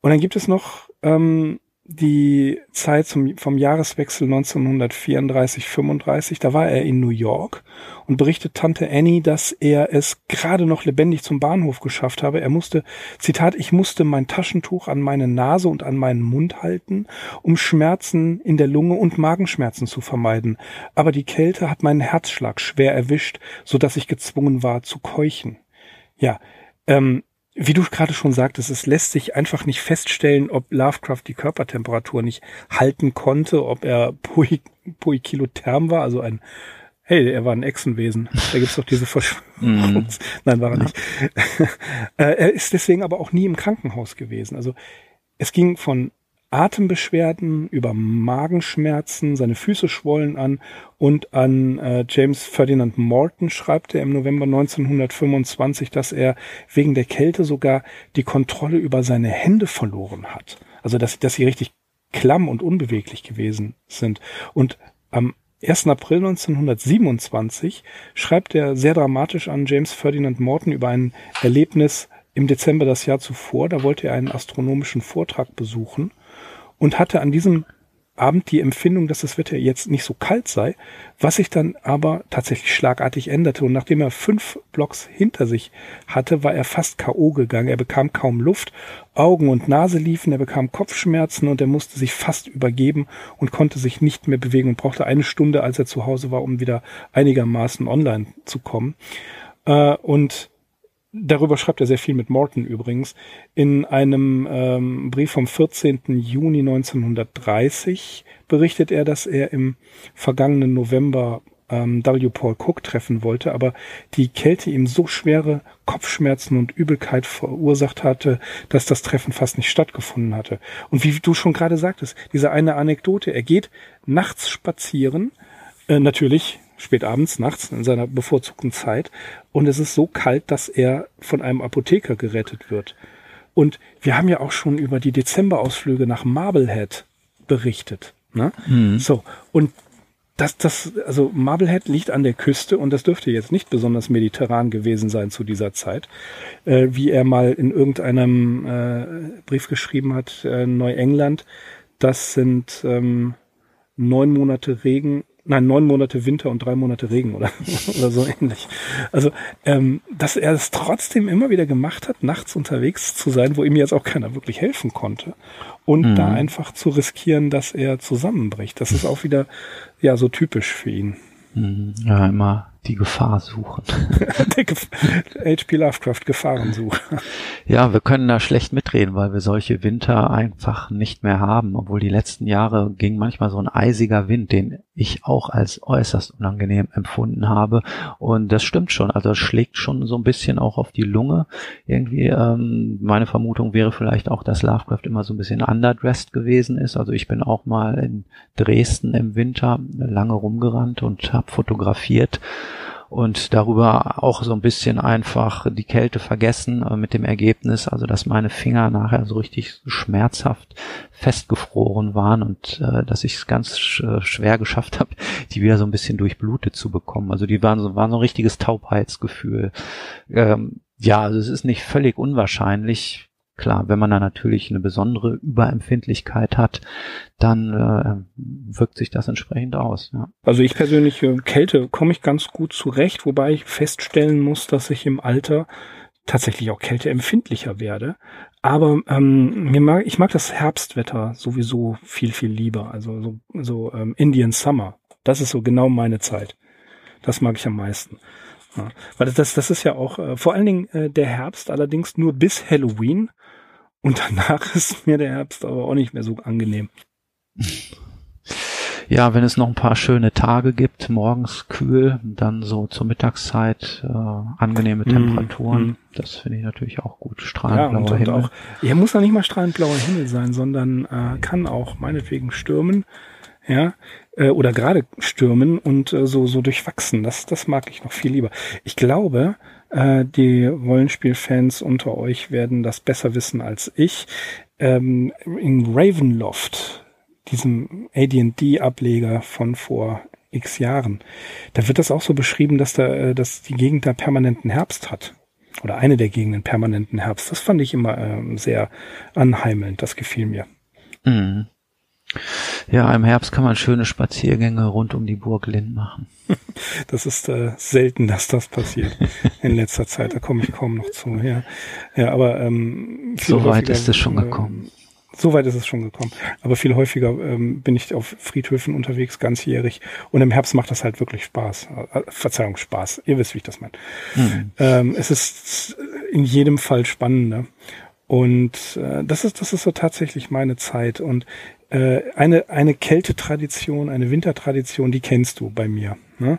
Und dann gibt es noch ähm, die Zeit zum, vom Jahreswechsel 1934-35, da war er in New York und berichtet Tante Annie, dass er es gerade noch lebendig zum Bahnhof geschafft habe. Er musste, Zitat, ich musste mein Taschentuch an meine Nase und an meinen Mund halten, um Schmerzen in der Lunge und Magenschmerzen zu vermeiden. Aber die Kälte hat meinen Herzschlag schwer erwischt, so dass ich gezwungen war zu keuchen. Ja, ähm, wie du gerade schon sagtest, es lässt sich einfach nicht feststellen, ob Lovecraft die Körpertemperatur nicht halten konnte, ob er poikilotherm war, also ein Hey, er war ein Echsenwesen. Da gibt's doch diese Verschwörung. Mm. Nein, war er ja. nicht. <laughs> er ist deswegen aber auch nie im Krankenhaus gewesen. Also es ging von Atembeschwerden, über Magenschmerzen, seine Füße schwollen an und an äh, James Ferdinand Morton schreibt er im November 1925, dass er wegen der Kälte sogar die Kontrolle über seine Hände verloren hat. Also dass, dass sie richtig klamm und unbeweglich gewesen sind. Und am 1. April 1927 schreibt er sehr dramatisch an James Ferdinand Morton über ein Erlebnis im Dezember das Jahr zuvor. Da wollte er einen astronomischen Vortrag besuchen und hatte an diesem Abend die Empfindung, dass das Wetter jetzt nicht so kalt sei, was sich dann aber tatsächlich schlagartig änderte. Und nachdem er fünf Blocks hinter sich hatte, war er fast K.O. gegangen. Er bekam kaum Luft, Augen und Nase liefen, er bekam Kopfschmerzen und er musste sich fast übergeben und konnte sich nicht mehr bewegen und brauchte eine Stunde, als er zu Hause war, um wieder einigermaßen online zu kommen. Äh, und Darüber schreibt er sehr viel mit Morton übrigens. In einem ähm, Brief vom 14. Juni 1930 berichtet er, dass er im vergangenen November ähm, W. Paul Cook treffen wollte, aber die Kälte ihm so schwere Kopfschmerzen und Übelkeit verursacht hatte, dass das Treffen fast nicht stattgefunden hatte. Und wie du schon gerade sagtest, diese eine Anekdote, er geht nachts spazieren, äh, natürlich spät abends, nachts in seiner bevorzugten Zeit. Und es ist so kalt, dass er von einem Apotheker gerettet wird. Und wir haben ja auch schon über die Dezemberausflüge nach Marblehead berichtet. Ne? Mhm. So, und das, das, also Marblehead liegt an der Küste und das dürfte jetzt nicht besonders mediterran gewesen sein zu dieser Zeit, äh, wie er mal in irgendeinem äh, Brief geschrieben hat, äh, Neuengland. Das sind ähm, neun Monate Regen nein, neun Monate Winter und drei Monate Regen oder, <laughs> oder so ähnlich. Also, ähm, dass er es trotzdem immer wieder gemacht hat, nachts unterwegs zu sein, wo ihm jetzt auch keiner wirklich helfen konnte. Und mhm. da einfach zu riskieren, dass er zusammenbricht. Das ist auch wieder, ja, so typisch für ihn. Mhm. Ja, immer die Gefahr suchen. <laughs> HP Lovecraft Gefahrensuche. Ja, wir können da schlecht mitreden, weil wir solche Winter einfach nicht mehr haben, obwohl die letzten Jahre ging manchmal so ein eisiger Wind, den ich auch als äußerst unangenehm empfunden habe. Und das stimmt schon, also es schlägt schon so ein bisschen auch auf die Lunge. Irgendwie, ähm, meine Vermutung wäre vielleicht auch, dass Lovecraft immer so ein bisschen underdressed gewesen ist. Also ich bin auch mal in Dresden im Winter lange rumgerannt und habe fotografiert. Und darüber auch so ein bisschen einfach die Kälte vergessen äh, mit dem Ergebnis, also dass meine Finger nachher so richtig schmerzhaft festgefroren waren und äh, dass ich es ganz sch äh, schwer geschafft habe, <laughs> die wieder so ein bisschen durchblutet zu bekommen. Also die waren so, waren so ein richtiges Taubheitsgefühl. Ähm, ja, also es ist nicht völlig unwahrscheinlich, Klar, wenn man da natürlich eine besondere Überempfindlichkeit hat, dann äh, wirkt sich das entsprechend aus. Ja. Also ich persönlich, äh, Kälte komme ich ganz gut zurecht, wobei ich feststellen muss, dass ich im Alter tatsächlich auch kälteempfindlicher werde. Aber ähm, mir mag, ich mag das Herbstwetter sowieso viel, viel lieber. Also so, so ähm, Indian Summer. Das ist so genau meine Zeit. Das mag ich am meisten. Ja, weil das, das ist ja auch äh, vor allen Dingen äh, der Herbst allerdings nur bis Halloween. Und danach <laughs> ist mir der Herbst aber auch nicht mehr so angenehm. Ja, wenn es noch ein paar schöne Tage gibt, morgens kühl, dann so zur Mittagszeit äh, angenehme mhm, Temperaturen, mm, das finde ich natürlich auch gut. Strahlend blauer ja, Himmel. Auch, ja, muss ja nicht mal strahlend blauer Himmel sein, sondern äh, kann auch meinetwegen stürmen, ja, äh, oder gerade stürmen und äh, so so durchwachsen. Das das mag ich noch viel lieber. Ich glaube, äh, die Rollenspielfans unter euch werden das besser wissen als ich. Ähm, in Ravenloft, diesem AD&D-Ableger von vor x Jahren, da wird das auch so beschrieben, dass da, äh, dass die Gegend da permanenten Herbst hat. Oder eine der Gegenden permanenten Herbst. Das fand ich immer ähm, sehr anheimelnd. Das gefiel mir. Mhm. Ja, im Herbst kann man schöne Spaziergänge rund um die Burg Linn machen. <laughs> Das ist äh, selten, dass das passiert in <laughs> letzter Zeit. Da komme ich kaum noch zu. Ja, ja aber ähm, so weit ist es schon gekommen. Äh, so weit ist es schon gekommen. Aber viel häufiger ähm, bin ich auf Friedhöfen unterwegs, ganzjährig. Und im Herbst macht das halt wirklich Spaß. Äh, Verzeihung, Spaß. Ihr wisst, wie ich das meine. Mhm. Ähm, es ist in jedem Fall spannender. Und äh, das ist das ist so tatsächlich meine Zeit. Und äh, eine, eine Kältetradition, eine Wintertradition, die kennst du bei mir. Ne?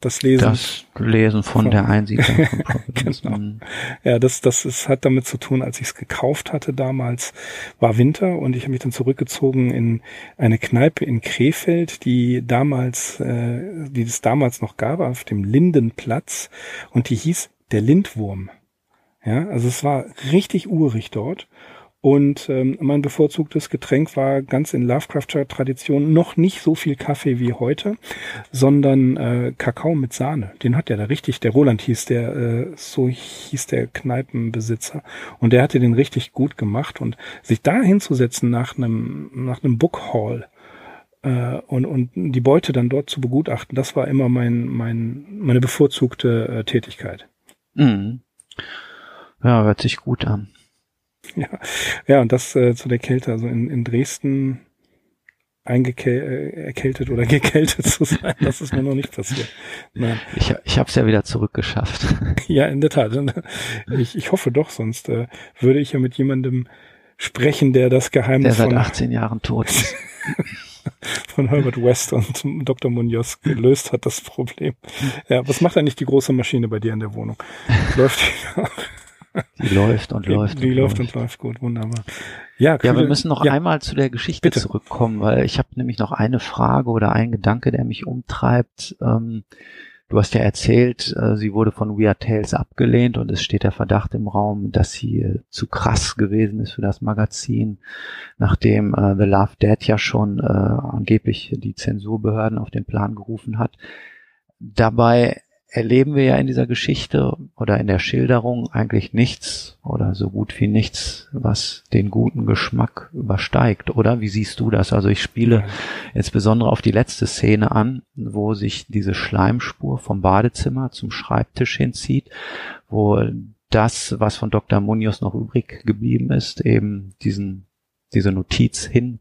Das Lesen. Das Lesen von, von der Einsiedlung <laughs> genau. Ja, das, das ist, hat damit zu tun, als ich es gekauft hatte damals, war Winter und ich habe mich dann zurückgezogen in eine Kneipe in Krefeld, die damals, äh, die es damals noch gab, auf dem Lindenplatz und die hieß der Lindwurm. Ja, also es war richtig urig dort. Und ähm, mein bevorzugtes Getränk war ganz in Lovecrafter Tradition noch nicht so viel Kaffee wie heute, sondern äh, Kakao mit Sahne. Den hat der da richtig, der Roland hieß der, äh, so hieß der Kneipenbesitzer. Und der hatte den richtig gut gemacht. Und sich da hinzusetzen nach einem, nach einem Book Hall, äh, und, und die Beute dann dort zu begutachten, das war immer mein, mein, meine bevorzugte äh, Tätigkeit. Mhm. Ja, hört sich gut an. Ja, ja und das äh, zu der Kälte, also in, in Dresden eingekältet äh, oder <laughs> gekältet zu sein, das ist mir noch nicht passiert. Nein. Ich, ich habe es ja wieder zurückgeschafft. <laughs> ja, in der Tat. Ich, ich hoffe doch, sonst äh, würde ich ja mit jemandem sprechen, der das Geheimnis der seit 18 Jahren tot ist. <laughs> von Herbert West und Dr. Munoz gelöst hat, das Problem. Ja, was macht eigentlich die große Maschine bei dir in der Wohnung? Läuft die noch? Die läuft und läuft. Die, die und läuft, läuft und läuft gut, wunderbar. Ja, ja wir müssen noch ja. einmal zu der Geschichte Bitte. zurückkommen, weil ich habe nämlich noch eine Frage oder einen Gedanke, der mich umtreibt. Ähm, du hast ja erzählt, äh, sie wurde von Weird Tales abgelehnt und es steht der Verdacht im Raum, dass sie äh, zu krass gewesen ist für das Magazin, nachdem äh, The Love Dead ja schon äh, angeblich die Zensurbehörden auf den Plan gerufen hat. Dabei erleben wir ja in dieser Geschichte oder in der Schilderung eigentlich nichts oder so gut wie nichts, was den guten Geschmack übersteigt, oder? Wie siehst du das? Also ich spiele insbesondere auf die letzte Szene an, wo sich diese Schleimspur vom Badezimmer zum Schreibtisch hinzieht, wo das, was von Dr. Munoz noch übrig geblieben ist, eben diesen, diese Notiz hin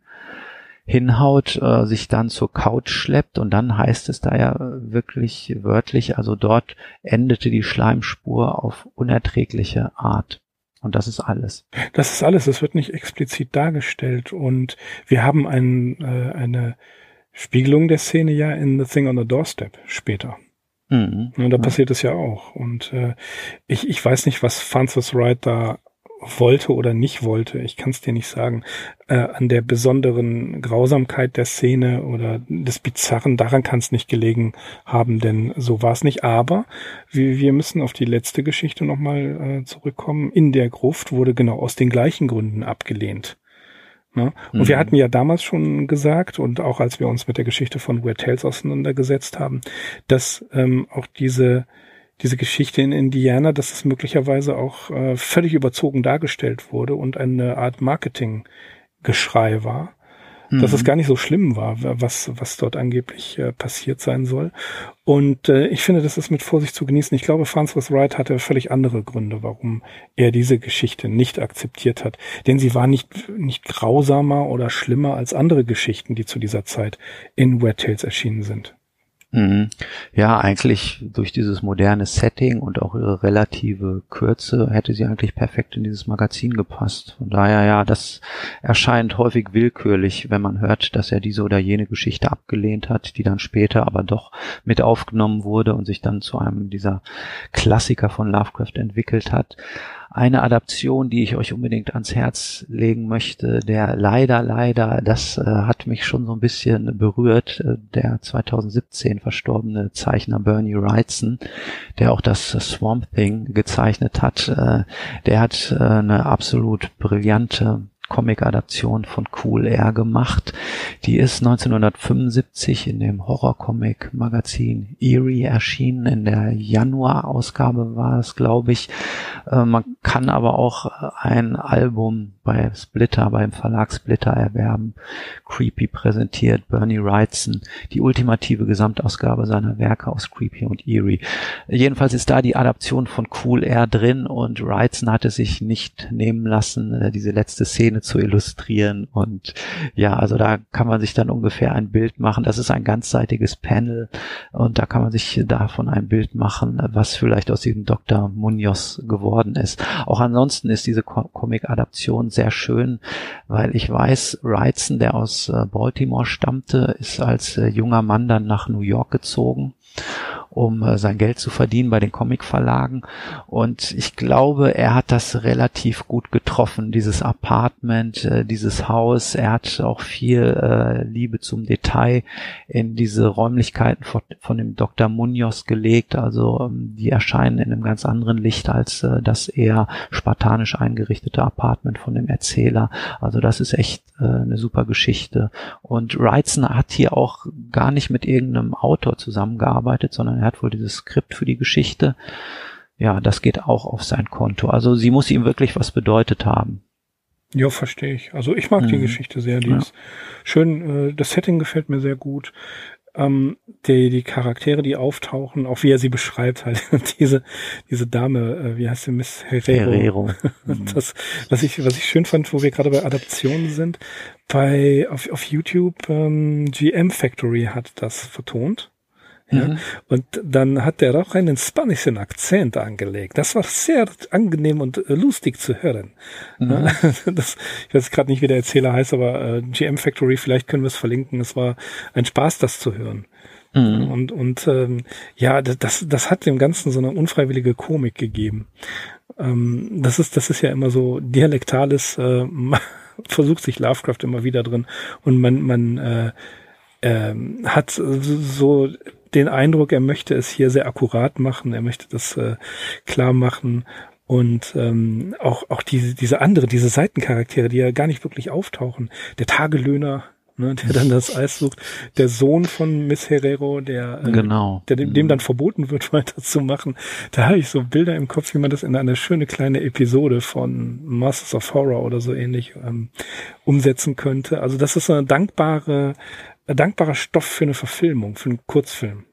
hinhaut, äh, sich dann zur Couch schleppt und dann heißt es da ja wirklich wörtlich, also dort endete die Schleimspur auf unerträgliche Art. Und das ist alles. Das ist alles. Es wird nicht explizit dargestellt. Und wir haben ein, äh, eine Spiegelung der Szene ja in The Thing on the Doorstep später. Mhm. Und da ja. passiert es ja auch. Und äh, ich, ich weiß nicht, was Francis Wright da wollte oder nicht wollte, ich kann es dir nicht sagen, äh, an der besonderen Grausamkeit der Szene oder des Bizarren, daran kann es nicht gelegen haben, denn so war es nicht. Aber wir, wir müssen auf die letzte Geschichte nochmal äh, zurückkommen. In der Gruft wurde genau aus den gleichen Gründen abgelehnt. Ne? Und mhm. wir hatten ja damals schon gesagt und auch als wir uns mit der Geschichte von Weird Tales auseinandergesetzt haben, dass ähm, auch diese diese Geschichte in Indiana, dass es möglicherweise auch äh, völlig überzogen dargestellt wurde und eine Art Marketinggeschrei war. Mhm. Dass es mhm. gar nicht so schlimm war, was, was dort angeblich äh, passiert sein soll. Und äh, ich finde, das ist mit Vorsicht zu genießen. Ich glaube, Farnsworth Wright hatte völlig andere Gründe, warum er diese Geschichte nicht akzeptiert hat. Denn sie war nicht, nicht grausamer oder schlimmer als andere Geschichten, die zu dieser Zeit in Weird Tales erschienen sind. Mhm. Ja, eigentlich durch dieses moderne Setting und auch ihre relative Kürze hätte sie eigentlich perfekt in dieses Magazin gepasst. Von daher, ja, das erscheint häufig willkürlich, wenn man hört, dass er diese oder jene Geschichte abgelehnt hat, die dann später aber doch mit aufgenommen wurde und sich dann zu einem dieser Klassiker von Lovecraft entwickelt hat eine Adaption, die ich euch unbedingt ans Herz legen möchte, der leider, leider, das äh, hat mich schon so ein bisschen berührt, äh, der 2017 verstorbene Zeichner Bernie Wrightson, der auch das Swamp Thing gezeichnet hat, äh, der hat äh, eine absolut brillante Comic-Adaption von Cool Air gemacht. Die ist 1975 in dem Horror-Comic-Magazin Eerie erschienen. In der Januar-Ausgabe war es, glaube ich. Äh, man kann aber auch ein Album bei Splitter, beim Verlag Splitter erwerben. Creepy präsentiert Bernie Wrightson, die ultimative Gesamtausgabe seiner Werke aus Creepy und Eerie. Jedenfalls ist da die Adaption von Cool Air drin und Wrightson hatte sich nicht nehmen lassen, äh, diese letzte Szene zu illustrieren und ja, also da kann man sich dann ungefähr ein Bild machen. Das ist ein ganzseitiges Panel und da kann man sich davon ein Bild machen, was vielleicht aus diesem Dr. Munoz geworden ist. Auch ansonsten ist diese Comic-Adaption sehr schön, weil ich weiß, Wrightson, der aus äh, Baltimore stammte, ist als äh, junger Mann dann nach New York gezogen um äh, sein Geld zu verdienen bei den Comicverlagen. Und ich glaube, er hat das relativ gut getroffen, dieses Apartment, äh, dieses Haus. Er hat auch viel äh, Liebe zum Detail in diese Räumlichkeiten von, von dem Dr. Munoz gelegt. Also ähm, die erscheinen in einem ganz anderen Licht als äh, das eher spartanisch eingerichtete Apartment von dem Erzähler. Also das ist echt äh, eine super Geschichte. Und Wrightson hat hier auch gar nicht mit irgendeinem Autor zusammengearbeitet, sondern er hat wohl dieses Skript für die Geschichte. Ja, das geht auch auf sein Konto. Also sie muss ihm wirklich was bedeutet haben. Ja, verstehe ich. Also ich mag mhm. die Geschichte sehr. Die ja. ist schön. Äh, das Setting gefällt mir sehr gut. Ähm, die, die Charaktere, die auftauchen, auch wie er sie beschreibt, halt <laughs> diese diese Dame, äh, wie heißt sie, Miss Herrero. Herrero. <laughs> Mhm. Das, was ich was ich schön fand, wo wir gerade bei Adaptionen sind, bei auf, auf YouTube ähm, GM Factory hat das vertont. Ja? Mhm. Und dann hat er auch einen spanischen Akzent angelegt. Das war sehr angenehm und äh, lustig zu hören. Mhm. <laughs> Das, ich weiß gerade nicht, wie der Erzähler heißt, aber äh, GM Factory, vielleicht können wir es verlinken. Es war ein Spaß, das zu hören. Mhm. Und, und ähm, ja, das, das hat dem Ganzen so eine unfreiwillige Komik gegeben. Ähm, das ist, das ist ja immer so dialektales, äh, <laughs> versucht sich Lovecraft immer wieder drin und man, man äh, äh, hat so den Eindruck, er möchte es hier sehr akkurat machen, er möchte das äh, klar machen und ähm, auch auch diese diese andere diese Seitencharaktere, die ja gar nicht wirklich auftauchen. Der Tagelöhner, ne, der dann das Eis sucht, der Sohn von Miss Herrero, der äh, genau. der dem, dem dann verboten wird, <laughs> weiterzumachen. Da habe ich so Bilder im Kopf, wie man das in eine schöne kleine Episode von Masters of Horror oder so ähnlich ähm, umsetzen könnte. Also das ist eine dankbare dankbarer Stoff für eine Verfilmung, für einen Kurzfilm.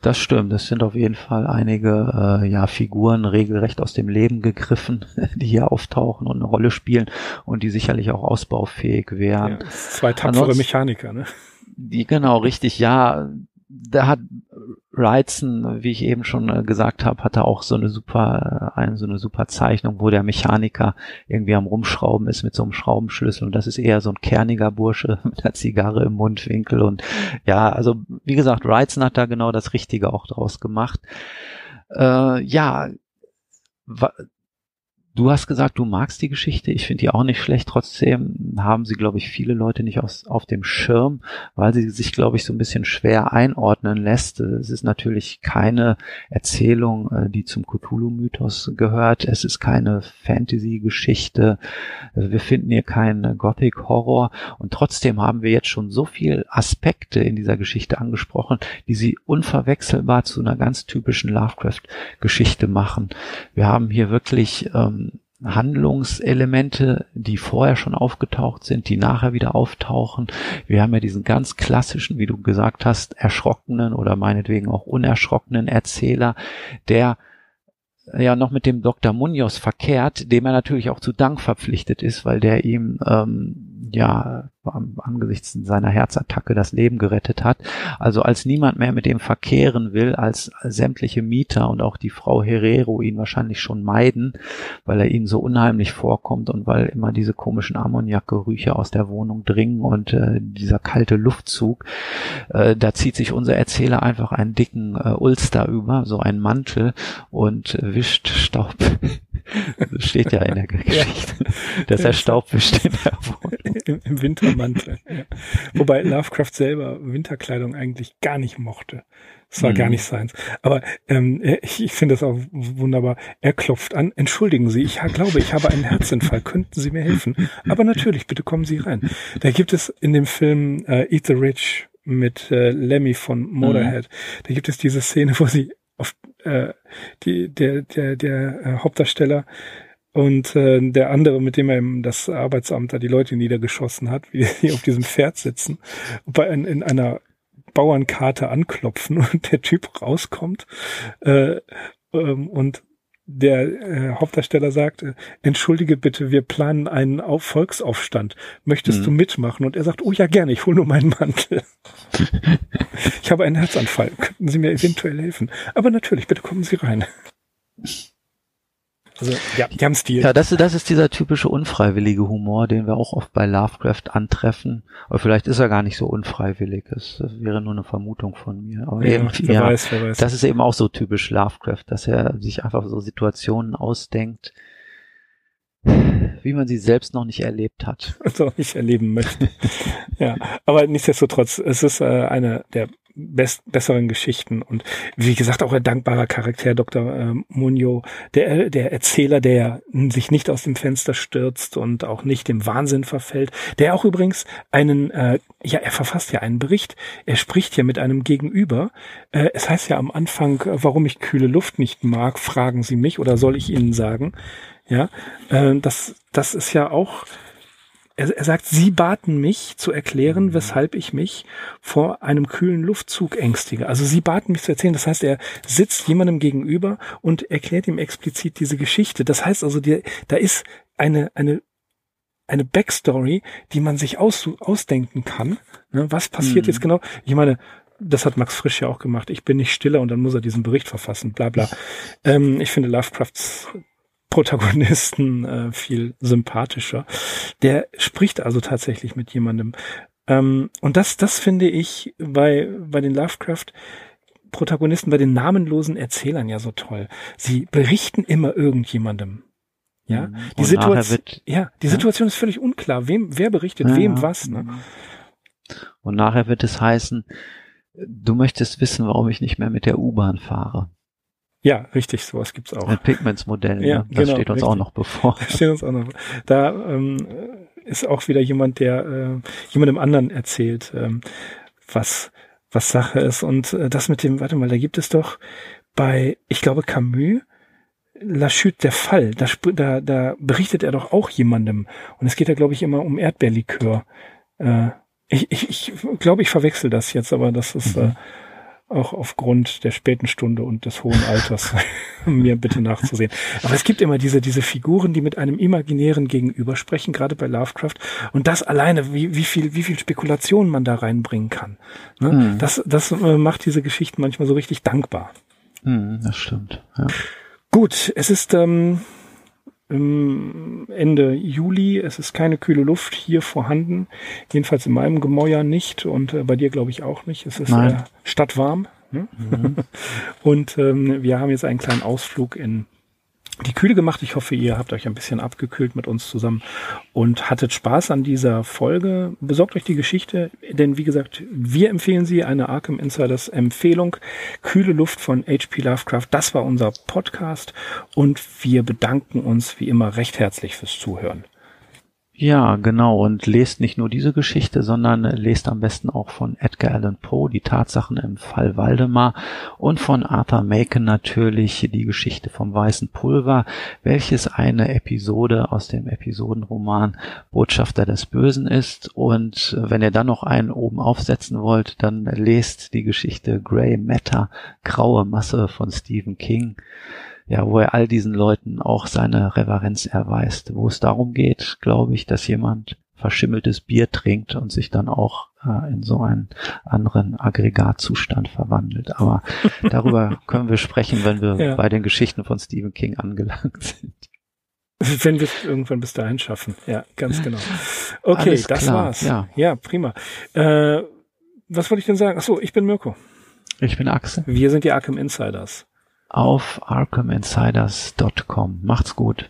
Das stimmt. Es sind auf jeden Fall einige äh, ja, Figuren regelrecht aus dem Leben gegriffen, <laughs> die hier auftauchen und eine Rolle spielen und die sicherlich auch ausbaufähig wären. Ja, zwei tapfere Ansonsten, Mechaniker, ne? Die, genau, richtig, ja da hat Wrightson, wie ich eben schon äh, gesagt habe, hatte auch so eine super, äh, eine, so eine super Zeichnung, wo der Mechaniker irgendwie am Rumschrauben ist mit so einem Schraubenschlüssel und das ist eher so ein kerniger Bursche <laughs> mit einer Zigarre im Mundwinkel und ja, also wie gesagt, Wrightson hat da genau das Richtige auch draus gemacht. Äh, ja, Du hast gesagt, du magst die Geschichte. Ich finde die auch nicht schlecht. Trotzdem haben sie, glaube ich, viele Leute nicht aus, auf dem Schirm, weil sie sich, glaube ich, so ein bisschen schwer einordnen lässt. Es ist natürlich keine Erzählung, äh, die zum Cthulhu-Mythos gehört. Es ist keine Fantasy-Geschichte. Wir finden hier keinen Gothic-Horror. Und trotzdem haben wir jetzt schon so viele Aspekte in dieser Geschichte angesprochen, die sie unverwechselbar zu einer ganz typischen Lovecraft-Geschichte machen. Wir haben hier wirklich ähm, Handlungselemente, die vorher schon aufgetaucht sind, die nachher wieder auftauchen. Wir haben ja diesen ganz klassischen, wie du gesagt hast, erschrockenen oder meinetwegen auch unerschrockenen Erzähler, der ja noch mit dem Dr. Munoz verkehrt, dem er natürlich auch zu Dank verpflichtet ist, weil der ihm ähm, ja angesichts seiner Herzattacke das Leben gerettet hat. Also als niemand mehr mit dem verkehren will, als sämtliche Mieter und auch die Frau Herrero ihn wahrscheinlich schon meiden, weil er ihnen so unheimlich vorkommt und weil immer diese komischen Ammoniakgerüche aus der Wohnung dringen und äh, dieser kalte Luftzug, äh, da zieht sich unser Erzähler einfach einen dicken äh, Ulster über, so einen Mantel und wischt Staub <laughs> das steht ja in der Geschichte, dass er Staub wischt in der Wohnung. Im, Im, Wintermantel. Ja. Wobei Lovecraft selber Winterkleidung eigentlich gar nicht mochte. Es war mhm. gar nicht seins. Aber ähm, ich, ich finde das auch wunderbar. Er klopft an. Entschuldigen Sie, ich glaube, ich habe einen Herzinfall. Könnten Sie mir helfen? Aber natürlich, bitte kommen Sie rein. Da gibt es in dem Film äh, Eat the Rich mit äh, Lemmy von Motorhead. Mhm. Da gibt es diese Szene, wo sie auf äh, die, der, der, der äh, Hauptdarsteller und äh, der andere, mit dem er das Arbeitsamt da die Leute niedergeschossen hat, wie die auf diesem Pferd sitzen, bei in, in einer Bauernkarte anklopfen und der Typ rauskommt äh, ähm, und der äh, Hauptdarsteller sagt, äh, entschuldige bitte, wir planen einen Auf Volksaufstand. Möchtest mhm. du mitmachen? Und er sagt, oh ja, gerne, ich hole nur meinen Mantel. <laughs> ich habe einen Herzanfall. Könnten Sie mir eventuell helfen? Aber natürlich, bitte kommen Sie rein. Also, ja, haben Stil. Ja, das, das ist dieser typische unfreiwillige Humor, den wir auch oft bei Lovecraft antreffen. Aber vielleicht ist er gar nicht so unfreiwillig. Das, wäre nur eine Vermutung von mir. Aber ja, eben, wer ja, weiß, wer weiß. Das ist eben auch so typisch Lovecraft, dass er sich einfach so Situationen ausdenkt, wie man sie selbst noch nicht erlebt hat. <laughs> Also nicht erleben möchte. ja, aber nichtsdestotrotz, es ist äh, eine der best, besseren Geschichten und wie gesagt auch ein dankbarer Charakter, Dr. Äh, Munio, der, der Erzähler, der sich nicht aus dem Fenster stürzt und auch nicht dem Wahnsinn verfällt, der auch übrigens einen, äh, ja, er verfasst ja einen Bericht, er spricht ja mit einem Gegenüber. Äh, es heißt ja am Anfang, warum ich kühle Luft nicht mag, fragen Sie mich oder soll ich Ihnen sagen? Ja, äh, das, das ist ja auch er, er sagt, Sie baten mich zu erklären, mhm. weshalb ich mich vor einem kühlen Luftzug ängstige. Also Sie baten mich zu erzählen. Das heißt, er sitzt jemandem gegenüber und erklärt ihm explizit diese Geschichte. Das heißt also, die, da ist eine, eine eine Backstory, die man sich aus, ausdenken kann. Ne, was passiert mhm. jetzt genau? Ich meine, das hat Max Frisch ja auch gemacht. Ich bin nicht stiller und dann muss er diesen Bericht verfassen, bla bla. Ähm, ich finde Lovecrafts Protagonisten äh, viel sympathischer. Der spricht also tatsächlich mit jemandem. Ähm, und das, das finde ich bei, bei den Lovecraft Protagonisten, bei den namenlosen Erzählern ja so toll. Sie berichten immer irgendjemandem. Ja, mhm. die Situation, ja, die Situation ist völlig unklar. Wem, wer berichtet, ja, wem was, ne? Mhm. Und nachher wird es heißen, du möchtest wissen, warum ich nicht mehr mit der U-Bahn fahre. Ja, richtig, sowas gibt's auch. Mit Pigments-Modellen, ja, ne? das genau, steht uns richtig. auch noch bevor. Das steht uns auch noch. Da ähm, ist auch wieder jemand, der äh, jemandem anderen erzählt, ähm, was was Sache ist. Und äh, das mit dem, warte mal, da gibt es doch bei, ich glaube, Camus, La Chute der Fall, da, da, da berichtet er doch auch jemandem. Und es geht da, glaube ich, immer um Erdbeerlikör. Äh, ich, ich, ich glaube, ich verwechsel das jetzt, aber das ist mhm. äh, auch aufgrund der späten Stunde und des hohen Alters <laughs> mir bitte nachzusehen. Aber es gibt immer diese, diese Figuren, die mit einem imaginären Gegenüber sprechen, gerade bei Lovecraft. Und das alleine, wie, wie viel, wie viel Spekulation man da reinbringen kann. Ne? Mhm. Das, das äh, macht diese Geschichten manchmal so richtig dankbar. Mhm, das stimmt. Ja. Gut, es ist ähm, Ende Juli. Es ist keine kühle Luft hier vorhanden. Jedenfalls in meinem Gemäuer nicht und äh, bei dir glaube ich auch nicht. Es ist äh, stadtwarm. Ne? Mhm. <laughs> und ähm, wir haben jetzt einen kleinen Ausflug in die Kühle gemacht. Ich hoffe, ihr habt euch ein bisschen abgekühlt mit uns zusammen und hattet Spaß an dieser Folge. Besorgt euch die Geschichte, denn wie gesagt, wir empfehlen sie, eine Arkham Insiders Empfehlung. Kühle Luft von HP Lovecraft. Das war unser Podcast und wir bedanken uns wie immer recht herzlich fürs Zuhören. Ja, genau. Und lest nicht nur diese Geschichte, sondern lest am besten auch von Edgar Allan Poe die Tatsachen im Fall Waldemar und von Arthur Macon natürlich die Geschichte vom weißen Pulver, welches eine Episode aus dem Episodenroman Botschafter des Bösen ist. Und wenn ihr dann noch einen oben aufsetzen wollt, dann lest die Geschichte Grey Matter, Graue Masse von Stephen King ja, wo er all diesen Leuten auch seine Reverenz erweist. Wo es darum geht, glaube ich, dass jemand verschimmeltes Bier trinkt und sich dann auch äh, in so einen anderen Aggregatzustand verwandelt. Aber <laughs> darüber können wir sprechen, wenn wir ja. bei den Geschichten von Stephen King angelangt sind. Wenn wir es irgendwann bis dahin schaffen. Ja, ganz genau. Okay, Alles das klar. war's. Ja, ja prima. Äh, was wollte ich denn sagen? Ach so, ich bin Mirko. Ich bin Axel. Wir sind die Arkham Insiders. Auf arkhaminsiders.com. Macht's gut.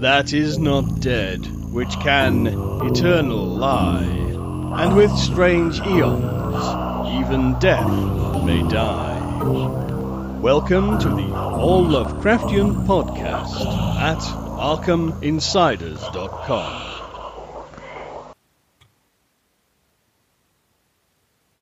That is not dead, which can eternal lie, and with strange eons, even death may die. Welcome to the All Lovecraftian podcast at ArkhamInsiders.com.